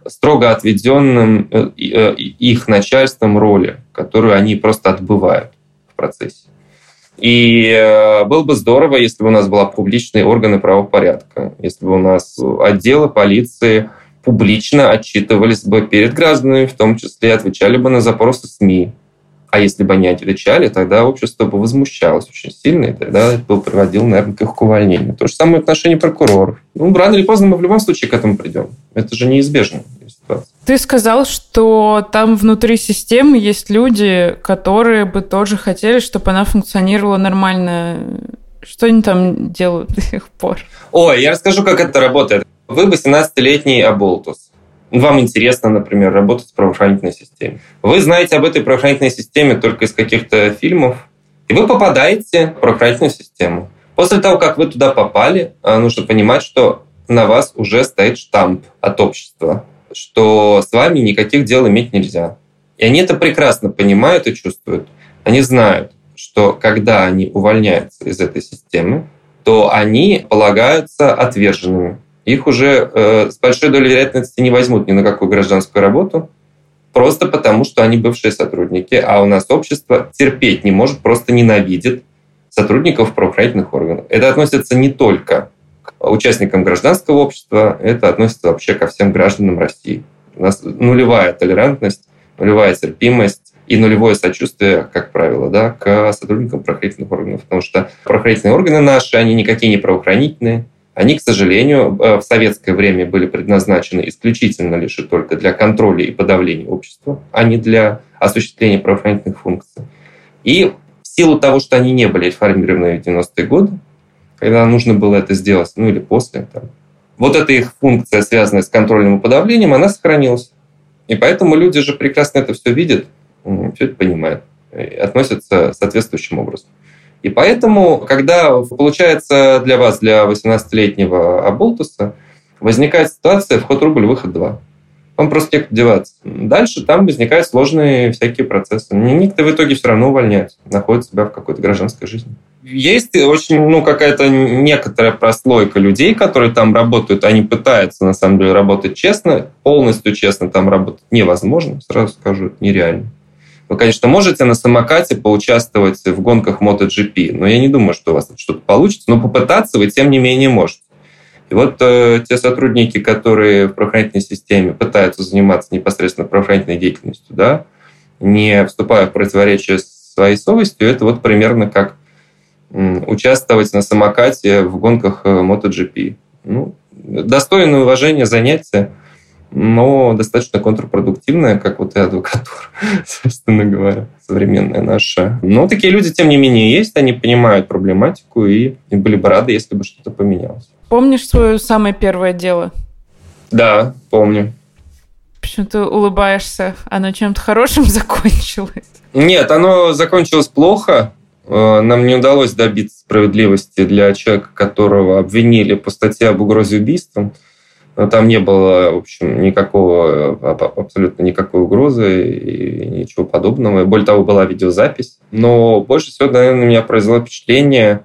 S1: строго отведенном э, их начальством роли, которую они просто отбывают в процессе. И э, было бы здорово, если бы у нас была публичные органы правопорядка, если бы у нас отделы полиции публично отчитывались бы перед гражданами, в том числе отвечали бы на запросы СМИ. А если бы они отвечали, тогда общество бы возмущалось очень сильно, и тогда это бы приводило, наверное, к их увольнению. То же самое в отношении прокуроров. Ну, рано или поздно мы в любом случае к этому придем. Это же неизбежно
S2: ситуация. Ты сказал, что там внутри системы есть люди, которые бы тоже хотели, чтобы она функционировала нормально. Что они там делают до сих пор?
S1: Ой, я расскажу, как это работает. Вы 18-летний Аболтус. Вам интересно, например, работать в правоохранительной системе. Вы знаете об этой правоохранительной системе только из каких-то фильмов, и вы попадаете в правоохранительную систему. После того, как вы туда попали, а, нужно понимать, что на вас уже стоит штамп от общества что с вами никаких дел иметь нельзя. И они это прекрасно понимают и чувствуют. Они знают, что когда они увольняются из этой системы, то они полагаются отверженными. Их уже э, с большой долей вероятности не возьмут ни на какую гражданскую работу, просто потому что они бывшие сотрудники, а у нас общество терпеть не может, просто ненавидит сотрудников правоохранительных органов. Это относится не только участникам гражданского общества, это относится вообще ко всем гражданам России. У нас нулевая толерантность, нулевая терпимость и нулевое сочувствие, как правило, да, к сотрудникам правоохранительных органов. Потому что правоохранительные органы наши, они никакие не правоохранительные. Они, к сожалению, э, в советское время были предназначены исключительно лишь и только для контроля и подавления общества, а не для осуществления правоохранительных функций. И в силу того, что они не были реформированы в 90-е годы, когда нужно было это сделать, ну или после. Там. Вот эта их функция, связанная с контролем и подавлением, она сохранилась. И поэтому люди же прекрасно это все видят, все это понимают, и относятся соответствующим образом. И поэтому, когда получается для вас, для 18-летнего Аболтуса, возникает ситуация вход рубль, выход два. он просто некуда деваться. Дальше там возникают сложные всякие процессы. Никто в итоге все равно увольняется, находит себя в какой-то гражданской жизни. Есть очень, ну, какая-то некоторая прослойка людей, которые там работают, они пытаются, на самом деле, работать честно. Полностью честно там работать невозможно, сразу скажу, нереально. Вы, конечно, можете на самокате поучаствовать в гонках MotoGP, но я не думаю, что у вас что-то получится, но попытаться вы, тем не менее, можете. И вот э, те сотрудники, которые в правоохранительной системе пытаются заниматься непосредственно правоохранительной деятельностью, да, не вступая в противоречие с своей совестью, это вот примерно как участвовать на самокате в гонках э, MotoGP. Ну, достойное уважение занятие, но достаточно контрпродуктивное, как вот и адвокатура, собственно говоря, современная наша. Но такие люди, тем не менее, есть, они понимают проблематику и, и были бы рады, если бы что-то поменялось.
S2: Помнишь свое самое первое дело?
S1: Да, помню.
S2: Почему ты улыбаешься? Оно чем-то хорошим закончилось?
S1: Нет, оно закончилось плохо. Э, нам не удалось добиться справедливости для человека, которого обвинили по статье об угрозе убийством. Но там не было, в общем, никакого, абсолютно никакой угрозы и ничего подобного. Более того, была видеозапись. Но больше всего, наверное, на меня произвело впечатление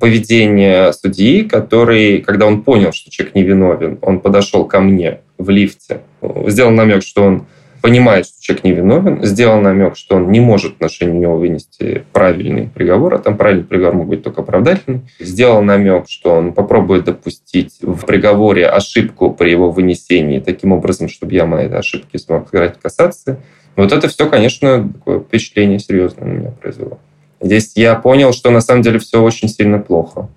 S1: поведение судьи, который, когда он понял, что человек невиновен, он подошел ко мне в лифте, сделал намек, что он понимает, что человек невиновен, сделал намек, что он не может в отношении него вынести правильный приговор, а там правильный приговор мог быть только оправдательный, сделал намек, что он попробует допустить в приговоре ошибку при его вынесении, таким образом, чтобы я моей ошибки смог играть касаться. Вот это все, конечно, такое впечатление серьезное на меня произвело. Здесь я понял, что на самом деле все очень сильно плохо.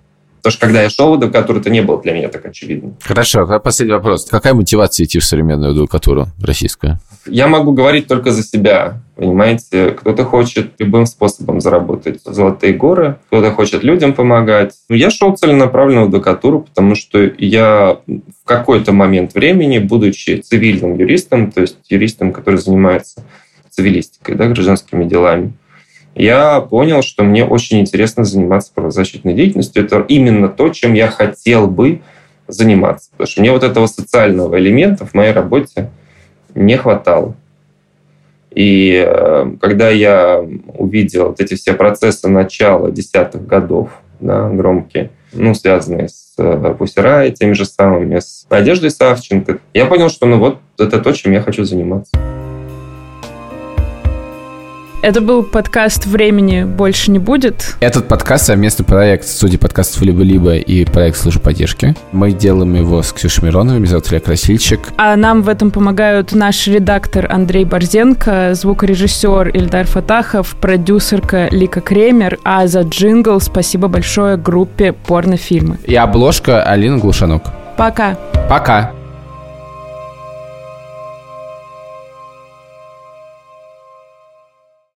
S1: Потому что когда я шел в адвокатуру, это не было для меня так очевидно.
S3: Хорошо, а последний вопрос. Какая мотивация идти в современную адвокатуру российскую?
S1: Я могу говорить только за себя. Понимаете, кто-то хочет любым способом заработать золотые горы, кто-то хочет людям помогать. Я шел целенаправленно в адвокатуру, потому что я в какой-то момент времени, будучи цивильным юристом, то есть юристом, который занимается цивилистикой, да, гражданскими делами, я понял, что мне очень интересно заниматься правозащитной деятельностью. Это именно то, чем я хотел бы заниматься. Потому что мне вот этого социального элемента в моей работе не хватало. И э, когда я увидел вот эти все процессы начала десятых годов, да, громкие, ну, связанные с э, теми же самыми, с Надеждой Савченко, я понял, что ну вот это то, чем я хочу заниматься.
S2: Это был подкаст «Времени больше не будет».
S3: Этот подкаст — совместный проект студии подкастов «Либо-либо» и проект «Службы поддержки». Мы делаем его с Ксюшей Мироновой, меня зовут Илья Красильчик.
S2: А нам в этом помогают наш редактор Андрей Борзенко, звукорежиссер Ильдар Фатахов, продюсерка Лика Кремер, а за джингл спасибо большое группе «Порнофильмы».
S3: И обложка Алина Глушанок.
S2: Пока.
S3: Пока.